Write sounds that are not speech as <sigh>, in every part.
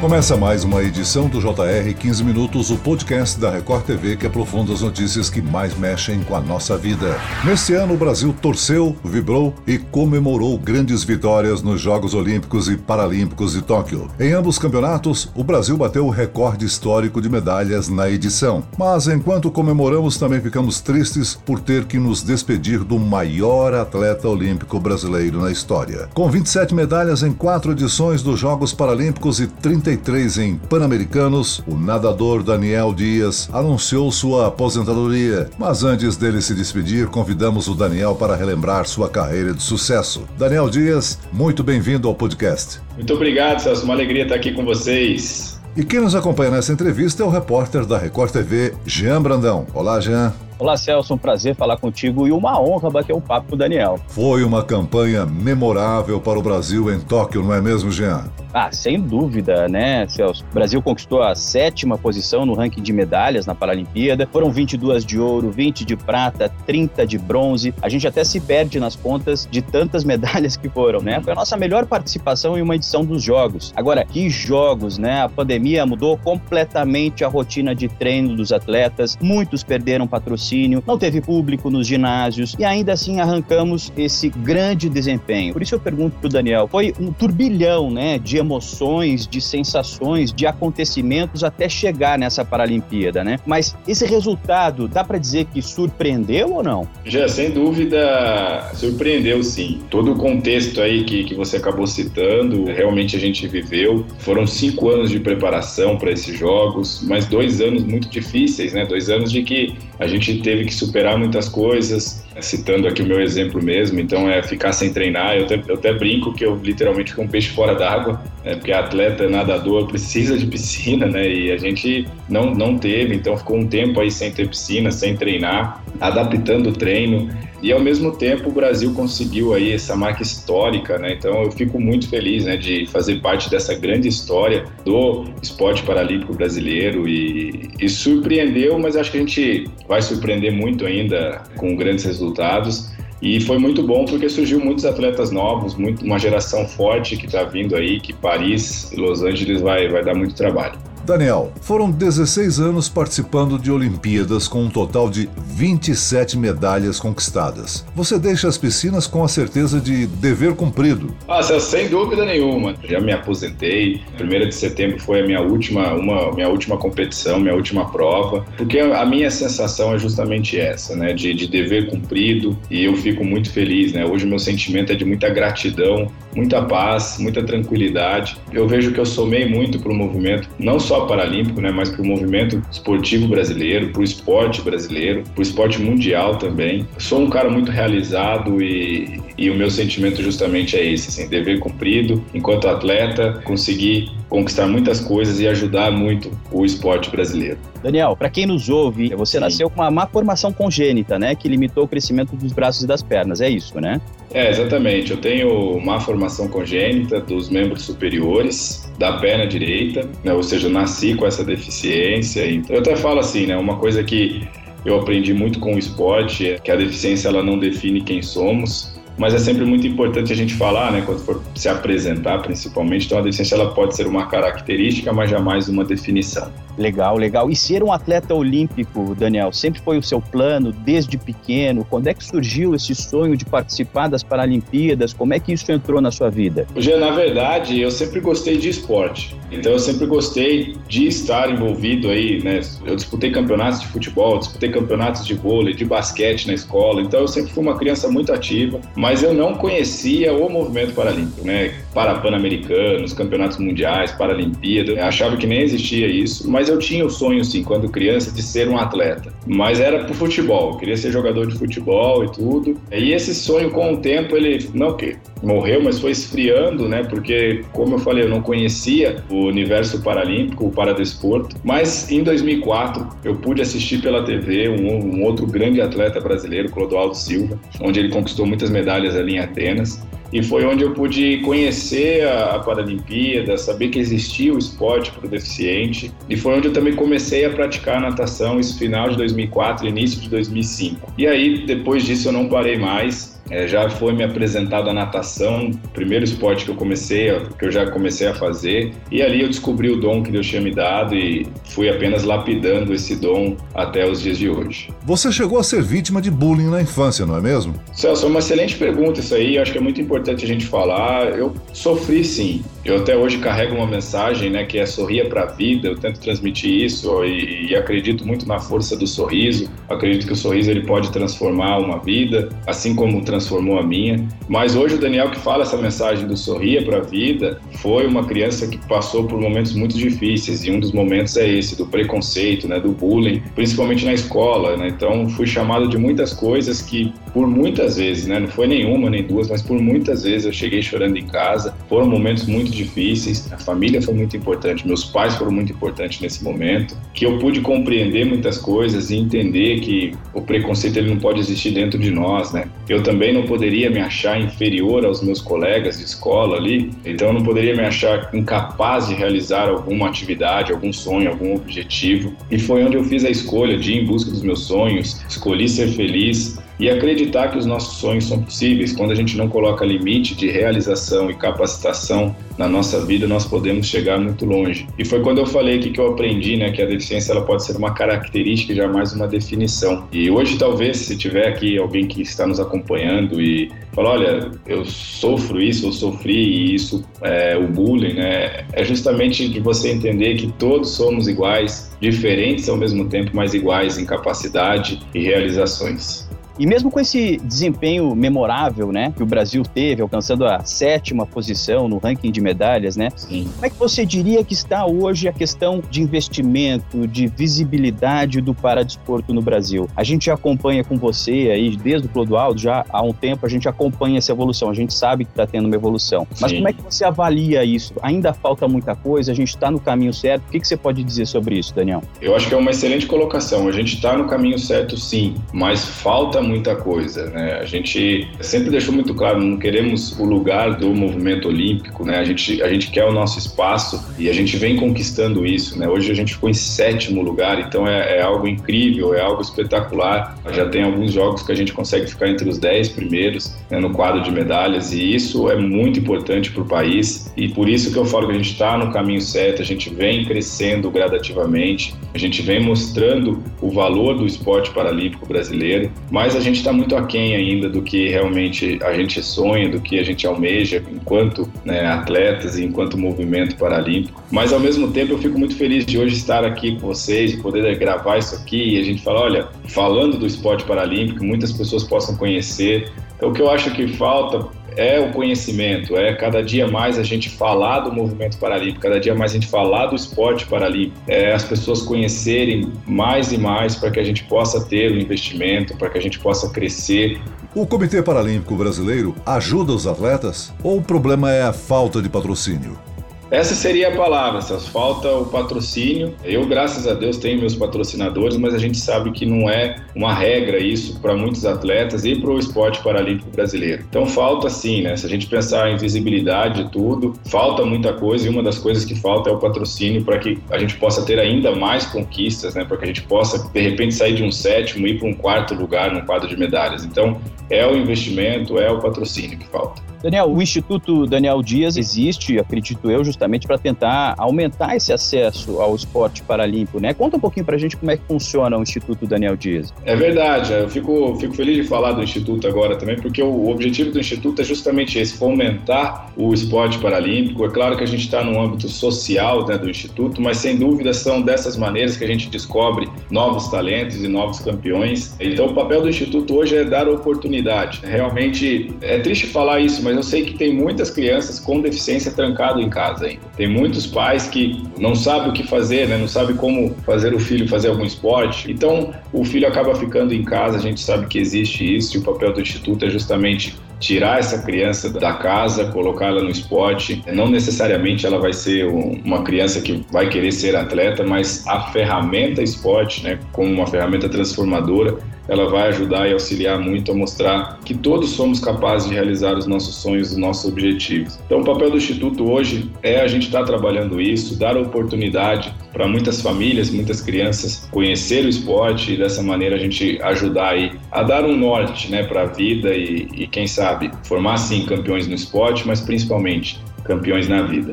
Começa mais uma edição do JR 15 Minutos, o podcast da Record TV que aprofunda as notícias que mais mexem com a nossa vida. Neste ano, o Brasil torceu, vibrou e comemorou grandes vitórias nos Jogos Olímpicos e Paralímpicos de Tóquio. Em ambos campeonatos, o Brasil bateu o recorde histórico de medalhas na edição. Mas enquanto comemoramos, também ficamos tristes por ter que nos despedir do maior atleta olímpico brasileiro na história. Com 27 medalhas em quatro edições dos Jogos Paralímpicos e 30 93 em Pan-Americanos, o nadador Daniel Dias anunciou sua aposentadoria. Mas antes dele se despedir, convidamos o Daniel para relembrar sua carreira de sucesso. Daniel Dias, muito bem-vindo ao podcast. Muito obrigado, Celso. Uma alegria estar aqui com vocês. E quem nos acompanha nessa entrevista é o repórter da Record TV, Jean Brandão. Olá, Jean. Olá, Celso, um prazer falar contigo e uma honra bater um papo com o Daniel. Foi uma campanha memorável para o Brasil em Tóquio, não é mesmo, Jean? Ah, sem dúvida, né, Celso? O Brasil conquistou a sétima posição no ranking de medalhas na Paralimpíada. Foram 22 de ouro, 20 de prata, 30 de bronze. A gente até se perde nas contas de tantas <laughs> medalhas que foram, né? Foi a nossa melhor participação em uma edição dos Jogos. Agora, que jogos, né? A pandemia mudou completamente a rotina de treino dos atletas. Muitos perderam patrocínio, não teve público nos ginásios e ainda assim arrancamos esse grande desempenho. Por isso eu pergunto pro Daniel, foi um turbilhão, né, de emoções, de sensações, de acontecimentos até chegar nessa Paralimpíada, né? Mas esse resultado, dá para dizer que surpreendeu ou não? Já, sem dúvida, surpreendeu sim. Todo o contexto aí que, que você acabou citando, realmente a gente viveu. Foram cinco anos de preparação para esses jogos, mas dois anos muito difíceis, né? Dois anos de que a gente teve que superar muitas coisas, citando aqui o meu exemplo mesmo, então é ficar sem treinar. Eu até, eu até brinco que eu literalmente fui um peixe fora d'água, né, porque atleta, nadador precisa de <laughs> piscina, né? E a gente não, não teve, então ficou um tempo aí sem ter piscina, sem treinar, adaptando o treino. E ao mesmo tempo o Brasil conseguiu aí essa marca histórica, né? Então eu fico muito feliz, né, de fazer parte dessa grande história do esporte paralímpico brasileiro e, e surpreendeu, mas acho que a gente vai surpreender muito ainda com grandes resultados. E foi muito bom porque surgiu muitos atletas novos, muito, uma geração forte que está vindo aí, que Paris e Los Angeles vai, vai dar muito trabalho. Daniel, foram 16 anos participando de Olimpíadas com um total de 27 medalhas conquistadas. Você deixa as piscinas com a certeza de dever cumprido. Ah, sem dúvida nenhuma. Já me aposentei. 1 de setembro foi a minha última, uma, minha última competição, minha última prova. Porque a minha sensação é justamente essa, né? De, de dever cumprido. E eu fico muito feliz, né? Hoje o meu sentimento é de muita gratidão, muita paz, muita tranquilidade. Eu vejo que eu somei muito para o movimento, não só paralímpico, né, mas para o movimento esportivo brasileiro, para o esporte brasileiro, para o esporte mundial também. Sou um cara muito realizado e, e o meu sentimento justamente é esse, assim, dever cumprido enquanto atleta, conseguir conquistar muitas coisas e ajudar muito o esporte brasileiro. Daniel, para quem nos ouve, você Sim. nasceu com uma má formação congênita, né, que limitou o crescimento dos braços e das pernas, é isso, né? É, exatamente. Eu tenho má formação congênita dos membros superiores da perna direita, né, ou seja, eu nasci com essa deficiência. Então, eu até falo assim, né, uma coisa que eu aprendi muito com o esporte é que a deficiência ela não define quem somos, mas é sempre muito importante a gente falar, né, quando for se apresentar, principalmente. Então, a deficiência ela pode ser uma característica, mas jamais uma definição. Legal, legal. E ser um atleta olímpico, Daniel, sempre foi o seu plano desde pequeno? Quando é que surgiu esse sonho de participar das Paralimpíadas? Como é que isso entrou na sua vida? Já na verdade, eu sempre gostei de esporte. Então, eu sempre gostei de estar envolvido aí, né? Eu disputei campeonatos de futebol, disputei campeonatos de vôlei, de basquete na escola. Então, eu sempre fui uma criança muito ativa, mas eu não conhecia o movimento paralímpico, né? Para Pan-Americanos, campeonatos mundiais, Paralimpíada. Eu achava que nem existia isso, mas eu tinha o sonho, sim, quando criança, de ser um atleta. Mas era pro futebol, eu queria ser jogador de futebol e tudo. E esse sonho, com o tempo, ele, não que morreu, mas foi esfriando, né? Porque, como eu falei, eu não conhecia o universo paralímpico, o paradesporto. Mas em 2004, eu pude assistir pela TV um, um outro grande atleta brasileiro, Clodoaldo Silva, onde ele conquistou muitas medalhas ali em Atenas e foi onde eu pude conhecer a, a Paralimpíada, saber que existia o esporte para o deficiente, e foi onde eu também comecei a praticar natação, isso final de 2004, início de 2005. E aí, depois disso, eu não parei mais, é, já foi me apresentado a natação, primeiro esporte que eu comecei, que eu já comecei a fazer, e ali eu descobri o dom que Deus tinha me dado e fui apenas lapidando esse dom até os dias de hoje. Você chegou a ser vítima de bullying na infância, não é mesmo? Celso, é uma excelente pergunta isso aí, eu acho que é muito importante a gente falar. Eu sofri sim, eu até hoje carrego uma mensagem, né, que é sorria para a vida. Eu tento transmitir isso e, e, acredito muito na força do sorriso. Acredito que o sorriso ele pode transformar uma vida, assim como transformou a minha. Mas hoje o Daniel que fala essa mensagem do sorria para a vida foi uma criança que passou por momentos muito difíceis e um dos momentos é esse do preconceito, né, do bullying, principalmente na escola. Né? Então fui chamado de muitas coisas que por muitas vezes, né, não foi nenhuma nem duas, mas por muitas vezes eu cheguei chorando em casa. Foram momentos muito difíceis, a família foi muito importante, meus pais foram muito importantes nesse momento, que eu pude compreender muitas coisas e entender que o preconceito ele não pode existir dentro de nós, né? Eu também não poderia me achar inferior aos meus colegas de escola ali, então eu não poderia me achar incapaz de realizar alguma atividade, algum sonho, algum objetivo. E foi onde eu fiz a escolha de ir em busca dos meus sonhos, escolhi ser feliz e acreditar que os nossos sonhos são possíveis. Quando a gente não coloca limite de realização e capacitação na nossa vida, nós podemos chegar muito longe. E foi quando eu falei aqui que eu aprendi, né, que a deficiência ela pode ser uma característica jamais uma definição. E hoje talvez se tiver aqui alguém que está nos acompanhando e fala, olha, eu sofro isso, eu sofri e isso é o bullying, né? É justamente de você entender que todos somos iguais, diferentes ao mesmo tempo, mas iguais em capacidade e realizações. E mesmo com esse desempenho memorável, né, que o Brasil teve, alcançando a sétima posição no ranking de medalhas, né? Sim. Como é que você diria que está hoje a questão de investimento, de visibilidade do paradesporto no Brasil? A gente acompanha com você aí, desde o Clodoaldo, já há um tempo a gente acompanha essa evolução, a gente sabe que está tendo uma evolução. Mas Sim. como é que você avalia isso? Ainda falta muita coisa, a gente está no caminho certo. O que, que você pode dizer sobre isso, Daniel? Eu acho que é uma excelente colocação. A gente está no caminho certo, sim, mas falta muita coisa, né? A gente sempre deixou muito claro, não queremos o lugar do movimento olímpico, né? A gente, a gente quer o nosso espaço e a gente vem conquistando isso, né? Hoje a gente ficou em sétimo lugar, então é, é algo incrível, é algo espetacular. Já tem alguns jogos que a gente consegue ficar entre os dez primeiros né, no quadro de medalhas e isso é muito importante para o país e por isso que eu falo que a gente está no caminho certo, a gente vem crescendo gradativamente, a gente vem mostrando o valor do esporte paralímpico brasileiro, mas a a gente está muito aquém ainda do que realmente a gente sonha, do que a gente almeja enquanto né, atletas e enquanto movimento paralímpico. Mas ao mesmo tempo eu fico muito feliz de hoje estar aqui com vocês, de poder gravar isso aqui e a gente fala, olha, falando do esporte paralímpico, muitas pessoas possam conhecer. Então, o que eu acho que falta é o conhecimento, é cada dia mais a gente falar do movimento paralímpico, cada dia mais a gente falar do esporte paralímpico, é as pessoas conhecerem mais e mais para que a gente possa ter o investimento, para que a gente possa crescer. O Comitê Paralímpico Brasileiro ajuda os atletas ou o problema é a falta de patrocínio? Essa seria a palavra, Celso. Falta o patrocínio. Eu, graças a Deus, tenho meus patrocinadores, mas a gente sabe que não é uma regra isso para muitos atletas e para o esporte paralímpico brasileiro. Então falta sim, né? Se a gente pensar em visibilidade e tudo, falta muita coisa e uma das coisas que falta é o patrocínio para que a gente possa ter ainda mais conquistas, né? Para que a gente possa, de repente, sair de um sétimo e ir para um quarto lugar no quadro de medalhas. Então é o investimento, é o patrocínio que falta. Daniel, o Instituto Daniel Dias existe, acredito eu, justamente para tentar aumentar esse acesso ao esporte paralímpico, né? Conta um pouquinho para a gente como é que funciona o Instituto Daniel Dias. É verdade, eu fico, fico feliz de falar do Instituto agora também, porque o objetivo do Instituto é justamente esse, fomentar o esporte paralímpico. É claro que a gente está no âmbito social né, do Instituto, mas sem dúvida são dessas maneiras que a gente descobre novos talentos e novos campeões. Então o papel do Instituto hoje é dar oportunidade. Realmente é triste falar isso, mas mas eu sei que tem muitas crianças com deficiência trancado em casa ainda. Tem muitos pais que não sabem o que fazer, né? não sabem como fazer o filho fazer algum esporte. Então, o filho acaba ficando em casa, a gente sabe que existe isso, e o papel do Instituto é justamente tirar essa criança da casa, colocá-la no esporte. Não necessariamente ela vai ser uma criança que vai querer ser atleta, mas a ferramenta esporte, né, como uma ferramenta transformadora, ela vai ajudar e auxiliar muito a mostrar que todos somos capazes de realizar os nossos sonhos, os nossos objetivos. Então, o papel do Instituto hoje é a gente estar tá trabalhando isso, dar oportunidade para muitas famílias, muitas crianças conhecer o esporte e dessa maneira a gente ajudar aí a dar um norte né, para a vida e, e, quem sabe, formar sim campeões no esporte, mas principalmente campeões na vida.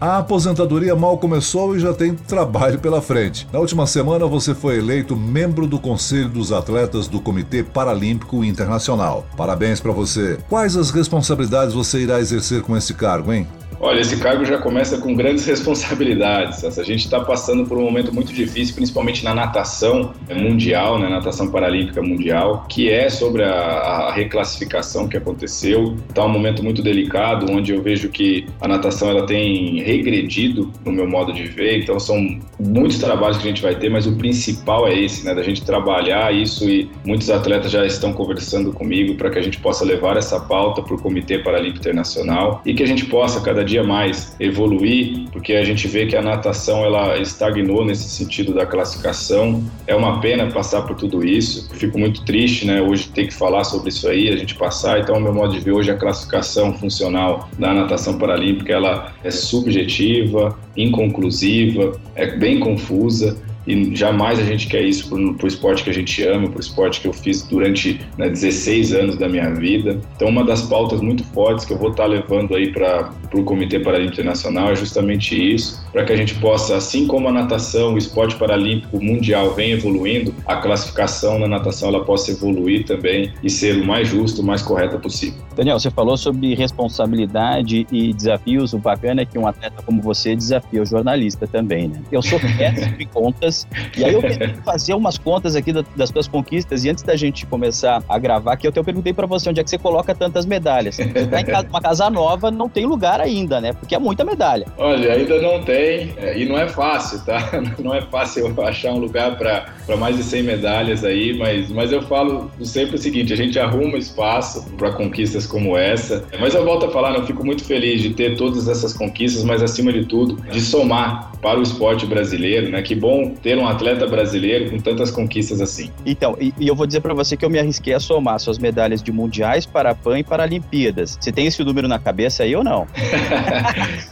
A aposentadoria mal começou e já tem trabalho pela frente. Na última semana, você foi eleito membro do Conselho dos Atletas do Comitê Paralímpico Internacional. Parabéns para você. Quais as responsabilidades você irá exercer com esse cargo, hein? Olha, esse cargo já começa com grandes <laughs> responsabilidades. A gente está passando por um momento muito difícil, principalmente na natação mundial, na né, natação paralímpica mundial, que é sobre a, a reclassificação que aconteceu. Está um momento muito delicado, onde eu vejo que a natação ela tem regredido no meu modo de ver. Então são muitos trabalhos que a gente vai ter, mas o principal é esse, né, da gente trabalhar isso e muitos atletas já estão conversando comigo para que a gente possa levar essa pauta para o Comitê Paralímpico Internacional e que a gente possa cada dia mais evoluir, porque a gente vê que a natação ela estagnou nesse sentido da classificação. É uma pena passar por tudo isso. Fico muito triste, né, hoje ter que falar sobre isso aí, a gente passar. Então, meu modo de ver hoje a classificação funcional da natação paralímpica, ela é subjetiva, inconclusiva, é bem confusa e jamais a gente quer isso para o esporte que a gente ama, para o esporte que eu fiz durante né, 16 anos da minha vida. Então, uma das pautas muito fortes que eu vou estar tá levando aí para o Comitê Paralímpico Internacional é justamente isso, para que a gente possa, assim como a natação, o esporte paralímpico mundial vem evoluindo, a classificação na natação ela possa evoluir também e ser o mais justo, o mais correta possível. Daniel, você falou sobre responsabilidade e desafios. O bacana é que um atleta como você desafia o jornalista também, né? Eu sou péssimo em contas e aí eu <laughs> tentei fazer umas contas aqui das tuas conquistas. E antes da gente começar a gravar aqui, eu te perguntei para você onde é que você coloca tantas medalhas. Você tá em uma casa nova, não tem lugar ainda, né? Porque é muita medalha. Olha, ainda não tem. É, e não é fácil, tá? <laughs> Não é fácil achar um lugar para mais de 100 medalhas aí, mas, mas eu falo sempre o seguinte: a gente arruma espaço para conquistas como essa. Mas eu volto a falar, eu fico muito feliz de ter todas essas conquistas, mas acima de tudo, de somar para o esporte brasileiro, né? Que bom ter um atleta brasileiro com tantas conquistas assim. Então, e, e eu vou dizer para você que eu me arrisquei a somar suas medalhas de mundiais, para PAN e Paralimpíadas. Você tem esse número na cabeça aí ou não? <laughs>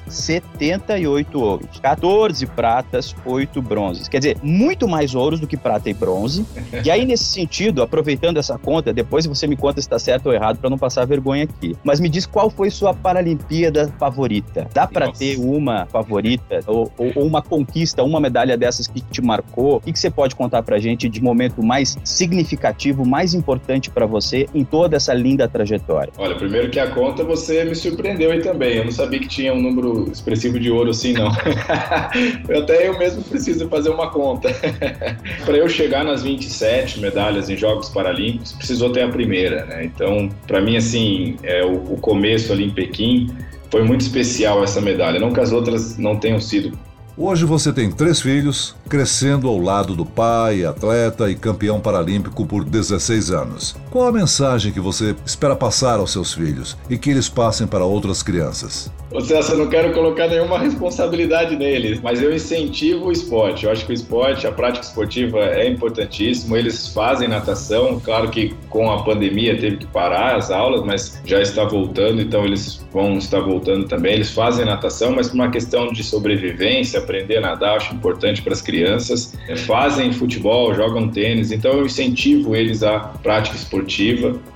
78 ouros, 14 pratas, 8 bronzes. Quer dizer, muito mais ouros do que prata e bronze. E aí, nesse sentido, aproveitando essa conta, depois você me conta se está certo ou errado para não passar vergonha aqui. Mas me diz qual foi sua Paralimpíada favorita? Dá para ter uma favorita ou, ou, ou, uma conquista, uma medalha dessas que te marcou? O que, que você pode contar para gente de momento mais significativo, mais importante para você em toda essa linda trajetória? Olha, primeiro que a conta você me surpreendeu aí também. Eu não sabia que tinha um número expressivo de ouro assim, não. <laughs> eu até eu mesmo preciso fazer uma conta. <laughs> para eu chegar nas 27 medalhas em Jogos Paralímpicos, precisou ter a primeira, né? Então, para mim, assim, é o, o começo ali em Pequim foi muito especial essa medalha. Não que as outras não tenham sido Hoje você tem três filhos, crescendo ao lado do pai, atleta e campeão paralímpico por 16 anos. Qual a mensagem que você espera passar aos seus filhos e que eles passem para outras crianças? Ô eu não quero colocar nenhuma responsabilidade neles, mas eu incentivo o esporte. Eu acho que o esporte, a prática esportiva é importantíssimo. Eles fazem natação, claro que com a pandemia teve que parar as aulas, mas já está voltando, então eles vão estar voltando também. Eles fazem natação, mas por uma questão de sobrevivência, aprender a nadar, acho importante para as crianças. Fazem futebol, jogam tênis, então eu incentivo eles à prática esportiva.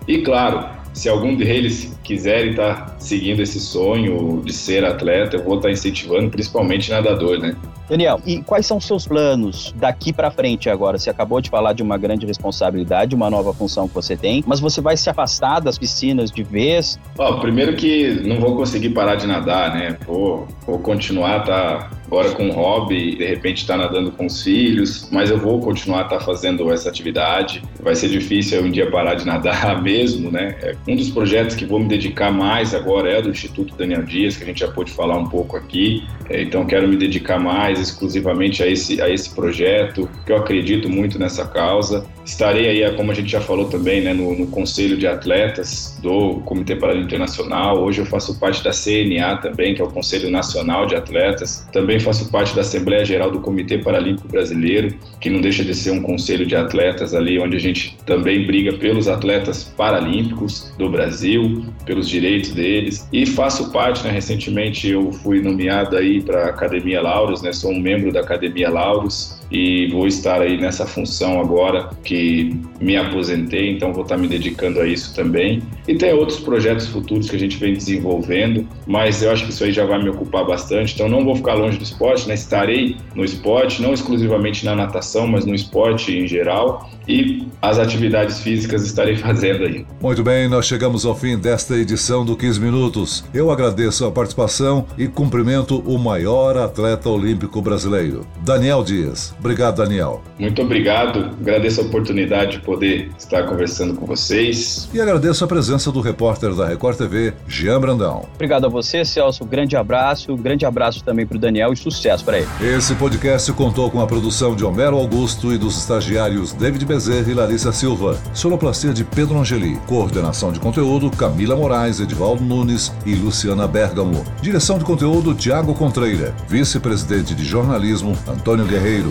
E claro, se algum deles quiserem estar seguindo esse sonho de ser atleta, eu vou estar incentivando, principalmente nadador, né? Daniel, e quais são os seus planos daqui para frente agora? Você acabou de falar de uma grande responsabilidade, uma nova função que você tem, mas você vai se afastar das piscinas de vez? Ó, primeiro que não vou conseguir parar de nadar, né? Vou, vou continuar tá agora com hobby, de repente estar tá nadando com os filhos, mas eu vou continuar tá fazendo essa atividade. Vai ser difícil um dia parar de nadar <laughs> mesmo, né? É um dos projetos que vou me dedicar mais agora é do Instituto Daniel Dias, que a gente já pôde falar um pouco aqui. É, então quero me dedicar mais exclusivamente a esse, a esse projeto, que eu acredito muito nessa causa. Estarei aí, como a gente já falou também, né, no, no Conselho de Atletas do Comitê Paralímpico Internacional. Hoje eu faço parte da CNA também, que é o Conselho Nacional de Atletas. Também faço parte da Assembleia Geral do Comitê Paralímpico Brasileiro, que não deixa de ser um conselho de atletas ali, onde a gente também briga pelos atletas paralímpicos do Brasil, pelos direitos deles. E faço parte, né, recentemente eu fui nomeado aí para a Academia Lauros, né, sou um membro da Academia Lauros e vou estar aí nessa função agora que me aposentei, então vou estar me dedicando a isso também. E tem outros projetos futuros que a gente vem desenvolvendo, mas eu acho que isso aí já vai me ocupar bastante, então não vou ficar longe do esporte, né? Estarei no esporte, não exclusivamente na natação, mas no esporte em geral e as atividades físicas estarei <laughs> fazendo aí. Muito bem, nós chegamos ao fim desta edição do 15 Minutos. Eu agradeço a participação e cumprimento o maior atleta olímpico brasileiro, Daniel Dias. Obrigado, Daniel. Muito obrigado. Agradeço a oportunidade de poder estar conversando com vocês. E agradeço a presença do repórter da Record TV, Jean Brandão. Obrigado a você, Celso. Grande abraço. Grande abraço também para o Daniel e sucesso para ele. Esse podcast contou com a produção de Homero Augusto e dos estagiários David Bezerra e Larissa Silva. Sonoplastia de Pedro Angeli. Coordenação de conteúdo Camila Moraes, Edivaldo Nunes e Luciana Bergamo. Direção de conteúdo Tiago Contreira. Vice-presidente de jornalismo Antônio Guerreiro.